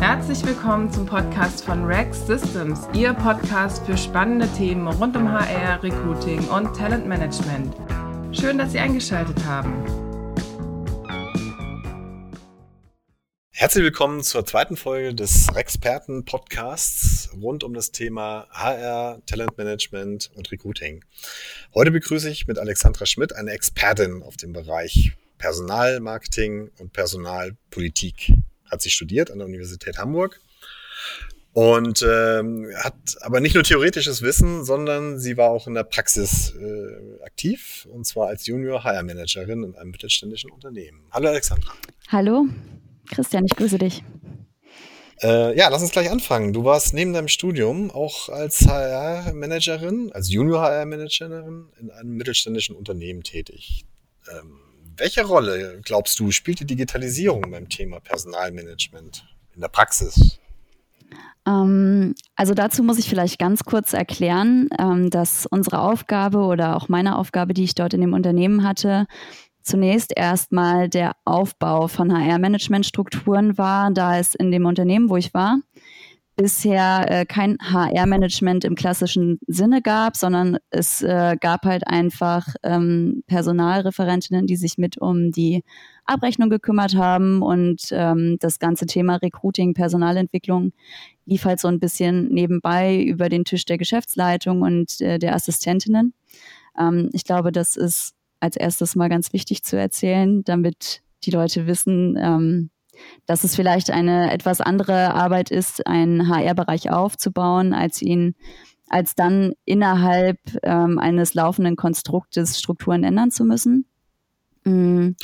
Herzlich willkommen zum Podcast von Rex Systems, Ihr Podcast für spannende Themen rund um HR, Recruiting und Talentmanagement. Schön, dass Sie eingeschaltet haben. Herzlich willkommen zur zweiten Folge des Rexperten Podcasts rund um das Thema HR, Talentmanagement und Recruiting. Heute begrüße ich mit Alexandra Schmidt eine Expertin auf dem Bereich Personalmarketing und Personalpolitik hat sie studiert an der Universität Hamburg und ähm, hat aber nicht nur theoretisches Wissen, sondern sie war auch in der Praxis äh, aktiv und zwar als Junior HR Managerin in einem mittelständischen Unternehmen. Hallo Alexandra. Hallo Christian, ich grüße dich. Äh, ja, lass uns gleich anfangen. Du warst neben deinem Studium auch als HR-Managerin, als Junior HR-Managerin in einem mittelständischen Unternehmen tätig. Ähm, welche Rolle, glaubst du, spielt die Digitalisierung beim Thema Personalmanagement in der Praxis? Ähm, also dazu muss ich vielleicht ganz kurz erklären, ähm, dass unsere Aufgabe oder auch meine Aufgabe, die ich dort in dem Unternehmen hatte, zunächst erstmal der Aufbau von HR-Management-Strukturen war, da es in dem Unternehmen, wo ich war, bisher äh, kein HR-Management im klassischen Sinne gab, sondern es äh, gab halt einfach ähm, Personalreferentinnen, die sich mit um die Abrechnung gekümmert haben und ähm, das ganze Thema Recruiting, Personalentwicklung lief halt so ein bisschen nebenbei über den Tisch der Geschäftsleitung und äh, der Assistentinnen. Ähm, ich glaube, das ist als erstes mal ganz wichtig zu erzählen, damit die Leute wissen, ähm, dass es vielleicht eine etwas andere Arbeit ist, einen HR-Bereich aufzubauen, als ihn als dann innerhalb ähm, eines laufenden Konstruktes Strukturen ändern zu müssen. Mhm.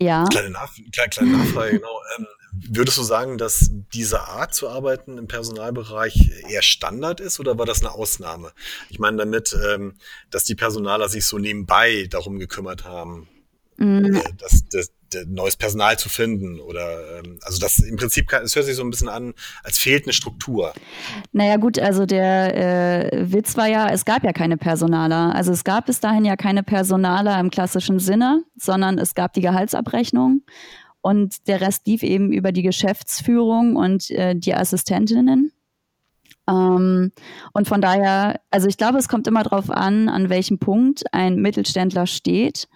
Ja. Kleine, Nach kleine, kleine Nachfrage, genau. Ähm, würdest du sagen, dass diese Art zu arbeiten im Personalbereich eher Standard ist oder war das eine Ausnahme? Ich meine damit, ähm, dass die Personaler sich so nebenbei darum gekümmert haben, mhm. äh, dass, dass, neues Personal zu finden oder ähm, also das im Prinzip es hört sich so ein bisschen an, als fehlt eine Struktur. Naja gut, also der äh, Witz war ja, es gab ja keine Personaler. Also es gab bis dahin ja keine Personaler im klassischen Sinne, sondern es gab die Gehaltsabrechnung und der Rest lief eben über die Geschäftsführung und äh, die Assistentinnen. Ähm, und von daher, also ich glaube, es kommt immer darauf an, an welchem Punkt ein Mittelständler steht,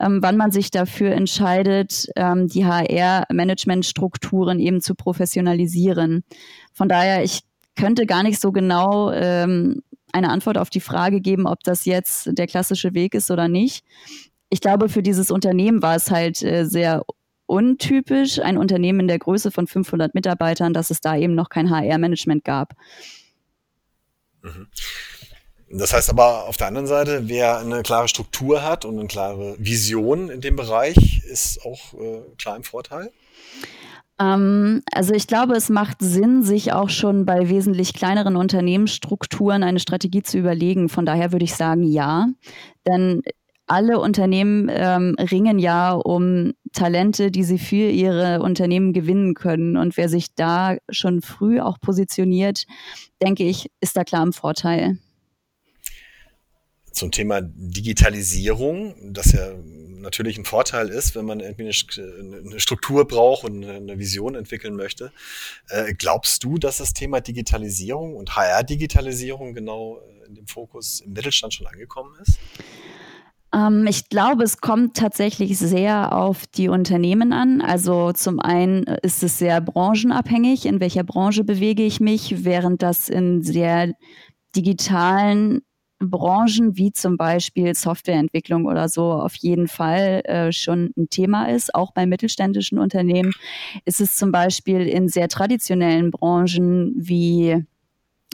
ähm, wann man sich dafür entscheidet, ähm, die HR-Management-Strukturen eben zu professionalisieren. Von daher, ich könnte gar nicht so genau ähm, eine Antwort auf die Frage geben, ob das jetzt der klassische Weg ist oder nicht. Ich glaube, für dieses Unternehmen war es halt äh, sehr untypisch, ein Unternehmen in der Größe von 500 Mitarbeitern, dass es da eben noch kein HR-Management gab. Mhm. Das heißt aber auf der anderen Seite, wer eine klare Struktur hat und eine klare Vision in dem Bereich, ist auch äh, klar im Vorteil? Ähm, also ich glaube, es macht Sinn, sich auch schon bei wesentlich kleineren Unternehmensstrukturen eine Strategie zu überlegen. Von daher würde ich sagen, ja. Denn alle Unternehmen ähm, ringen ja um Talente, die sie für ihre Unternehmen gewinnen können. Und wer sich da schon früh auch positioniert, denke ich, ist da klar im Vorteil. Zum Thema Digitalisierung, das ja natürlich ein Vorteil ist, wenn man irgendwie eine Struktur braucht und eine Vision entwickeln möchte. Äh, glaubst du, dass das Thema Digitalisierung und HR-Digitalisierung genau in dem Fokus im Mittelstand schon angekommen ist? Ähm, ich glaube, es kommt tatsächlich sehr auf die Unternehmen an. Also zum einen ist es sehr branchenabhängig, in welcher Branche bewege ich mich, während das in sehr digitalen Branchen wie zum Beispiel Softwareentwicklung oder so auf jeden Fall äh, schon ein Thema ist. Auch bei mittelständischen Unternehmen ist es zum Beispiel in sehr traditionellen Branchen wie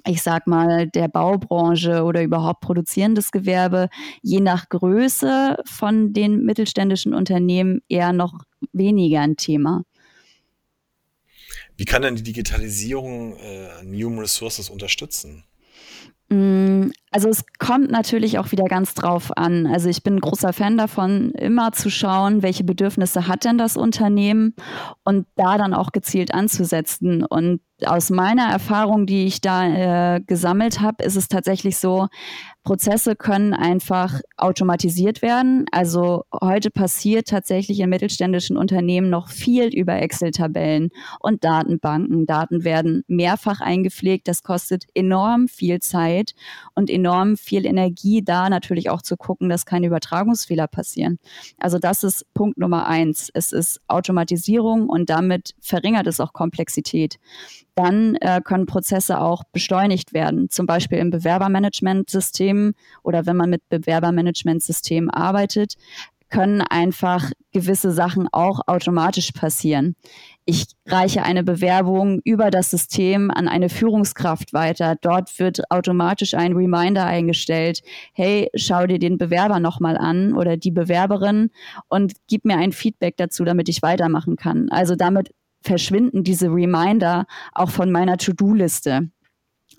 ich sag mal, der Baubranche oder überhaupt produzierendes Gewerbe, je nach Größe von den mittelständischen Unternehmen eher noch weniger ein Thema. Wie kann denn die Digitalisierung äh, Human Resources unterstützen? Also es kommt natürlich auch wieder ganz drauf an. Also ich bin ein großer Fan davon, immer zu schauen, welche Bedürfnisse hat denn das Unternehmen und da dann auch gezielt anzusetzen. Und aus meiner Erfahrung, die ich da äh, gesammelt habe, ist es tatsächlich so, Prozesse können einfach automatisiert werden. Also heute passiert tatsächlich in mittelständischen Unternehmen noch viel über Excel-Tabellen und Datenbanken. Daten werden mehrfach eingepflegt. Das kostet enorm viel Zeit und enorm viel Energie, da natürlich auch zu gucken, dass keine Übertragungsfehler passieren. Also das ist Punkt Nummer eins. Es ist Automatisierung und damit verringert es auch Komplexität dann äh, können Prozesse auch beschleunigt werden, zum Beispiel im Bewerbermanagementsystem oder wenn man mit Bewerbermanagementsystemen arbeitet, können einfach gewisse Sachen auch automatisch passieren. Ich reiche eine Bewerbung über das System an eine Führungskraft weiter. Dort wird automatisch ein Reminder eingestellt. Hey, schau dir den Bewerber nochmal an oder die Bewerberin und gib mir ein Feedback dazu, damit ich weitermachen kann. Also damit verschwinden diese Reminder auch von meiner To-Do-Liste.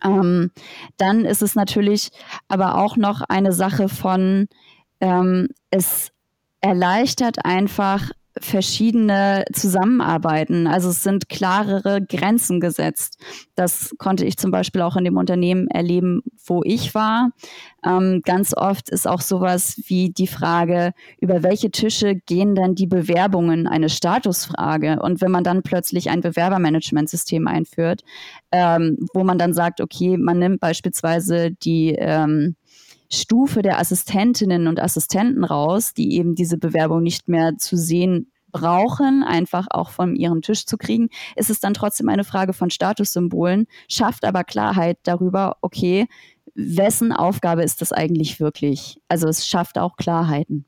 Ähm, dann ist es natürlich aber auch noch eine Sache von, ähm, es erleichtert einfach verschiedene Zusammenarbeiten. Also es sind klarere Grenzen gesetzt. Das konnte ich zum Beispiel auch in dem Unternehmen erleben, wo ich war. Ähm, ganz oft ist auch sowas wie die Frage, über welche Tische gehen denn die Bewerbungen, eine Statusfrage. Und wenn man dann plötzlich ein Bewerbermanagementsystem einführt, ähm, wo man dann sagt, okay, man nimmt beispielsweise die ähm, Stufe der Assistentinnen und Assistenten raus, die eben diese Bewerbung nicht mehr zu sehen brauchen, einfach auch von ihrem Tisch zu kriegen, ist es dann trotzdem eine Frage von Statussymbolen, schafft aber Klarheit darüber, okay, wessen Aufgabe ist das eigentlich wirklich? Also es schafft auch Klarheiten.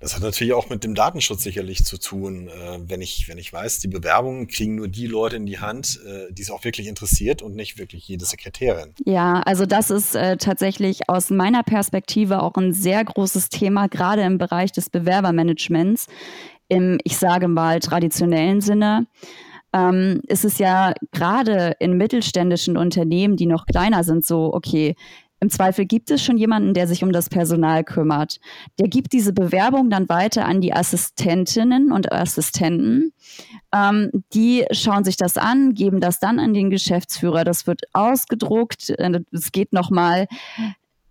Das hat natürlich auch mit dem Datenschutz sicherlich zu tun. Äh, wenn ich, wenn ich weiß, die Bewerbungen kriegen nur die Leute in die Hand, äh, die es auch wirklich interessiert und nicht wirklich jede Sekretärin. Ja, also das ist äh, tatsächlich aus meiner Perspektive auch ein sehr großes Thema, gerade im Bereich des Bewerbermanagements, im, ich sage mal, traditionellen Sinne. Ähm, ist es ja gerade in mittelständischen Unternehmen, die noch kleiner sind, so, okay, im Zweifel gibt es schon jemanden, der sich um das Personal kümmert. Der gibt diese Bewerbung dann weiter an die Assistentinnen und Assistenten. Ähm, die schauen sich das an, geben das dann an den Geschäftsführer. Das wird ausgedruckt. Äh, es geht nochmal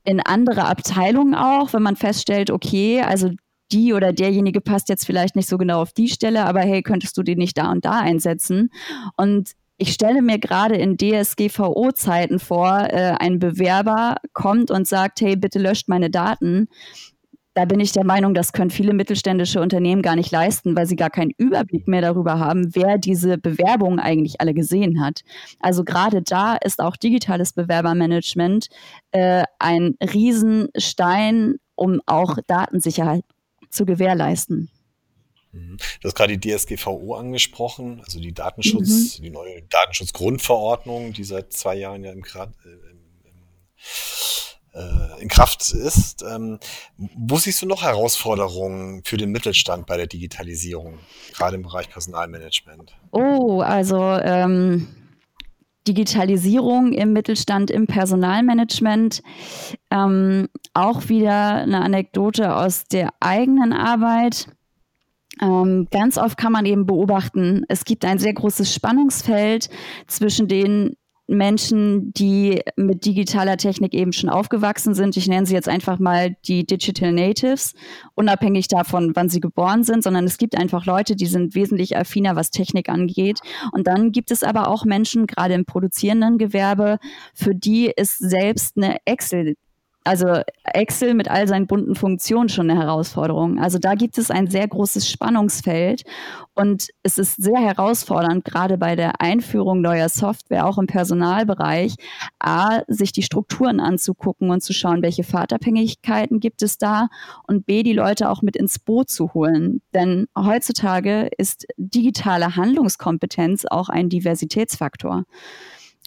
in andere Abteilungen auch, wenn man feststellt, okay, also die oder derjenige passt jetzt vielleicht nicht so genau auf die Stelle, aber hey, könntest du den nicht da und da einsetzen? Und ich stelle mir gerade in DSGVO-Zeiten vor, äh, ein Bewerber kommt und sagt, hey, bitte löscht meine Daten. Da bin ich der Meinung, das können viele mittelständische Unternehmen gar nicht leisten, weil sie gar keinen Überblick mehr darüber haben, wer diese Bewerbungen eigentlich alle gesehen hat. Also gerade da ist auch digitales Bewerbermanagement äh, ein Riesenstein, um auch Datensicherheit zu gewährleisten. Mhm. Du hast gerade die DSGVO angesprochen, also die Datenschutz, mhm. die neue Datenschutzgrundverordnung, die seit zwei Jahren ja im, äh, äh, in Kraft ist. Ähm, wo siehst du noch Herausforderungen für den Mittelstand bei der Digitalisierung, gerade im Bereich Personalmanagement? Oh, also ähm, Digitalisierung im Mittelstand, im Personalmanagement. Ähm, auch wieder eine Anekdote aus der eigenen Arbeit. Ähm, ganz oft kann man eben beobachten, es gibt ein sehr großes Spannungsfeld zwischen den Menschen, die mit digitaler Technik eben schon aufgewachsen sind. Ich nenne sie jetzt einfach mal die Digital Natives, unabhängig davon, wann sie geboren sind, sondern es gibt einfach Leute, die sind wesentlich affiner, was Technik angeht. Und dann gibt es aber auch Menschen, gerade im produzierenden Gewerbe, für die ist selbst eine Excel also Excel mit all seinen bunten Funktionen schon eine Herausforderung. Also da gibt es ein sehr großes Spannungsfeld und es ist sehr herausfordernd, gerade bei der Einführung neuer Software, auch im Personalbereich, A, sich die Strukturen anzugucken und zu schauen, welche Fahrtabhängigkeiten gibt es da und B, die Leute auch mit ins Boot zu holen. Denn heutzutage ist digitale Handlungskompetenz auch ein Diversitätsfaktor.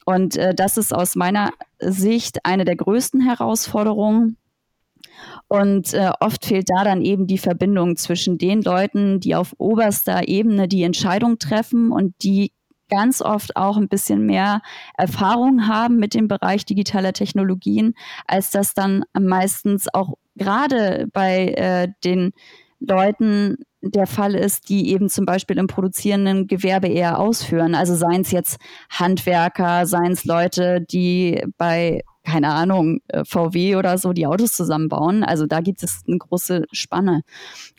Und äh, das ist aus meiner Sicht eine der größten Herausforderungen. Und äh, oft fehlt da dann eben die Verbindung zwischen den Leuten, die auf oberster Ebene die Entscheidung treffen und die ganz oft auch ein bisschen mehr Erfahrung haben mit dem Bereich digitaler Technologien, als das dann meistens auch gerade bei äh, den Leuten der Fall ist, die eben zum Beispiel im produzierenden Gewerbe eher ausführen. Also seien es jetzt Handwerker, seien es Leute, die bei, keine Ahnung, äh, VW oder so die Autos zusammenbauen. Also da gibt es eine große Spanne.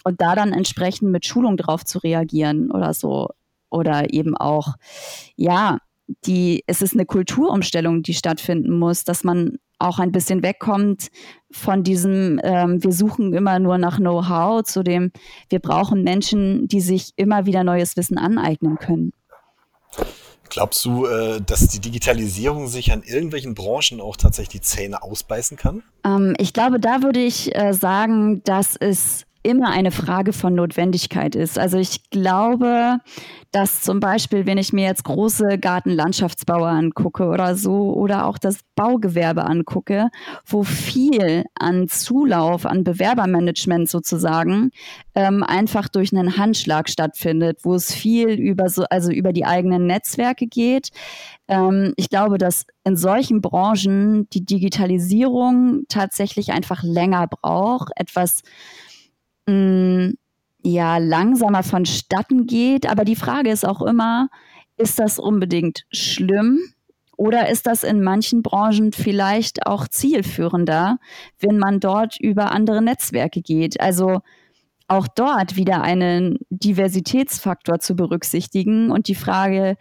Und da dann entsprechend mit Schulung drauf zu reagieren oder so. Oder eben auch, ja, die, es ist eine Kulturumstellung, die stattfinden muss, dass man auch ein bisschen wegkommt von diesem, ähm, wir suchen immer nur nach Know-how, zu dem, wir brauchen Menschen, die sich immer wieder neues Wissen aneignen können. Glaubst du, äh, dass die Digitalisierung sich an irgendwelchen Branchen auch tatsächlich die Zähne ausbeißen kann? Ähm, ich glaube, da würde ich äh, sagen, dass es immer eine Frage von Notwendigkeit ist. Also ich glaube, dass zum Beispiel, wenn ich mir jetzt große Gartenlandschaftsbauer angucke oder so oder auch das Baugewerbe angucke, wo viel an Zulauf, an Bewerbermanagement sozusagen ähm, einfach durch einen Handschlag stattfindet, wo es viel über so, also über die eigenen Netzwerke geht. Ähm, ich glaube, dass in solchen Branchen die Digitalisierung tatsächlich einfach länger braucht, etwas mh, mm, ja langsamer vonstatten geht. Aber die Frage ist auch immer, ist das unbedingt schlimm? Oder ist das in manchen Branchen vielleicht auch zielführender, wenn man dort über andere Netzwerke geht? Also auch dort wieder einen Diversitätsfaktor zu berücksichtigen und die Frage,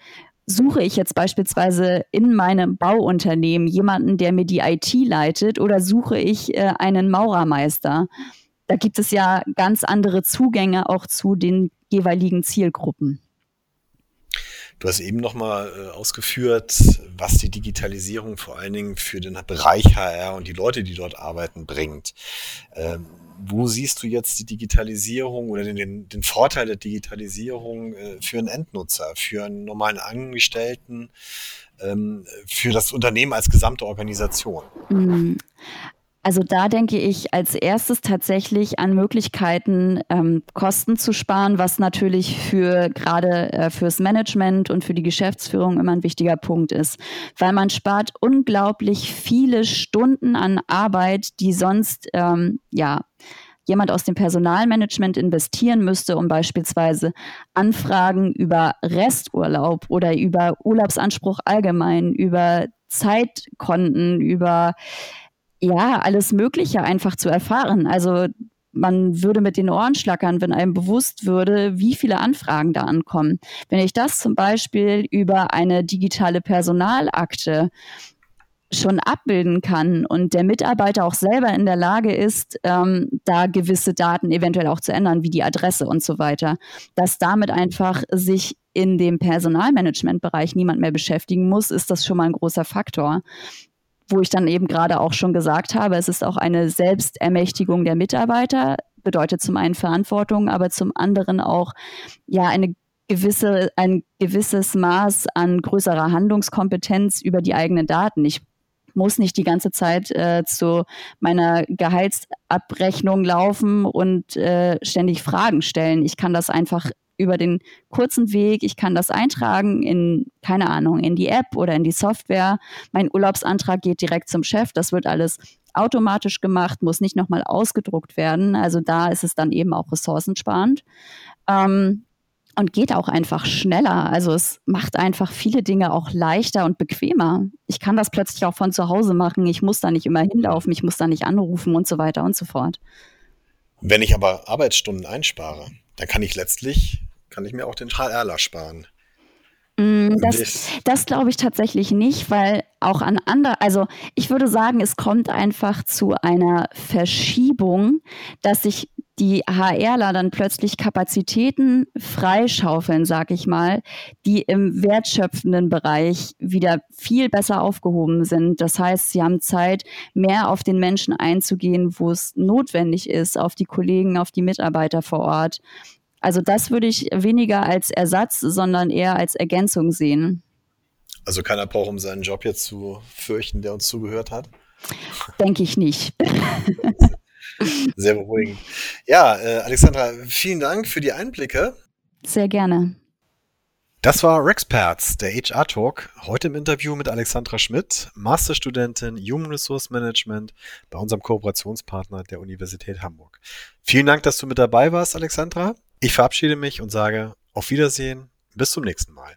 suche ich jetzt beispielsweise in meinem Bauunternehmen jemanden, der mir die IT leitet oder suche ich äh, einen Maurermeister? Da gibt es ja ganz andere Zugänge auch zu den jeweiligen Zielgruppen. Du hast eben nochmal äh, ausgeführt, was die Digitalisierung vor allen Dingen für den Bereich HR und die Leute, die dort arbeiten, bringt. Ähm, wo siehst du jetzt die Digitalisierung oder den, den, den Vorteil der Digitalisierung äh, für einen Endnutzer, für einen normalen Angestellten, ähm, für das Unternehmen als gesamte Organisation? Also da denke ich als erstes tatsächlich an Möglichkeiten, ähm, Kosten zu sparen, was natürlich für gerade äh, fürs Management und für die Geschäftsführung immer ein wichtiger Punkt ist, weil man spart unglaublich viele Stunden an Arbeit, die sonst ähm, ja jemand aus dem Personalmanagement investieren müsste, um beispielsweise Anfragen über Resturlaub oder über Urlaubsanspruch allgemein, über Zeitkonten, über ja, alles Mögliche einfach zu erfahren. Also man würde mit den Ohren schlackern, wenn einem bewusst würde, wie viele Anfragen da ankommen. Wenn ich das zum Beispiel über eine digitale Personalakte schon abbilden kann und der Mitarbeiter auch selber in der Lage ist, ähm, da gewisse Daten eventuell auch zu ändern, wie die Adresse und so weiter, dass damit einfach sich in dem Personalmanagementbereich niemand mehr beschäftigen muss, ist das schon mal ein großer Faktor wo ich dann eben gerade auch schon gesagt habe, es ist auch eine Selbstermächtigung der Mitarbeiter, bedeutet zum einen Verantwortung, aber zum anderen auch ja eine gewisse, ein gewisses Maß an größerer Handlungskompetenz über die eigenen Daten. Ich muss nicht die ganze Zeit äh, zu meiner Gehaltsabrechnung laufen und äh, ständig Fragen stellen. Ich kann das einfach über den kurzen Weg. Ich kann das eintragen in, keine Ahnung, in die App oder in die Software. Mein Urlaubsantrag geht direkt zum Chef. Das wird alles automatisch gemacht, muss nicht nochmal ausgedruckt werden. Also da ist es dann eben auch ressourcensparend. Ähm, und geht auch einfach schneller. Also es macht einfach viele Dinge auch leichter und bequemer. Ich kann das plötzlich auch von zu Hause machen. Ich muss da nicht immer hinlaufen, ich muss da nicht anrufen und so weiter und so fort. Wenn ich aber Arbeitsstunden einspare, dann kann ich letztlich kann ich mir auch den HRler sparen. Mm, das, das glaube ich tatsächlich nicht, weil auch an andere, also ich würde sagen, es kommt einfach zu einer Verschiebung, dass sich die HRler dann plötzlich Kapazitäten freischaufeln, sag ich mal, die im wertschöpfenden Bereich wieder viel besser aufgehoben sind. Das heißt, sie haben Zeit, mehr auf den Menschen einzugehen, wo es notwendig ist, auf die Kollegen, auf die Mitarbeiter vor Ort. Also das würde ich weniger als Ersatz, sondern eher als Ergänzung sehen. Also keiner braucht, um seinen Job jetzt zu fürchten, der uns zugehört hat? Denke ich nicht. Sehr beruhigend. Ja, äh, Alexandra, vielen Dank für die Einblicke. Sehr gerne. Das war Rexperts, der HR Talk. Heute im Interview mit Alexandra Schmidt, Masterstudentin Human Resource Management bei unserem Kooperationspartner der Universität Hamburg. Vielen Dank, dass du mit dabei warst, Alexandra. Ich verabschiede mich und sage auf Wiedersehen. Bis zum nächsten Mal.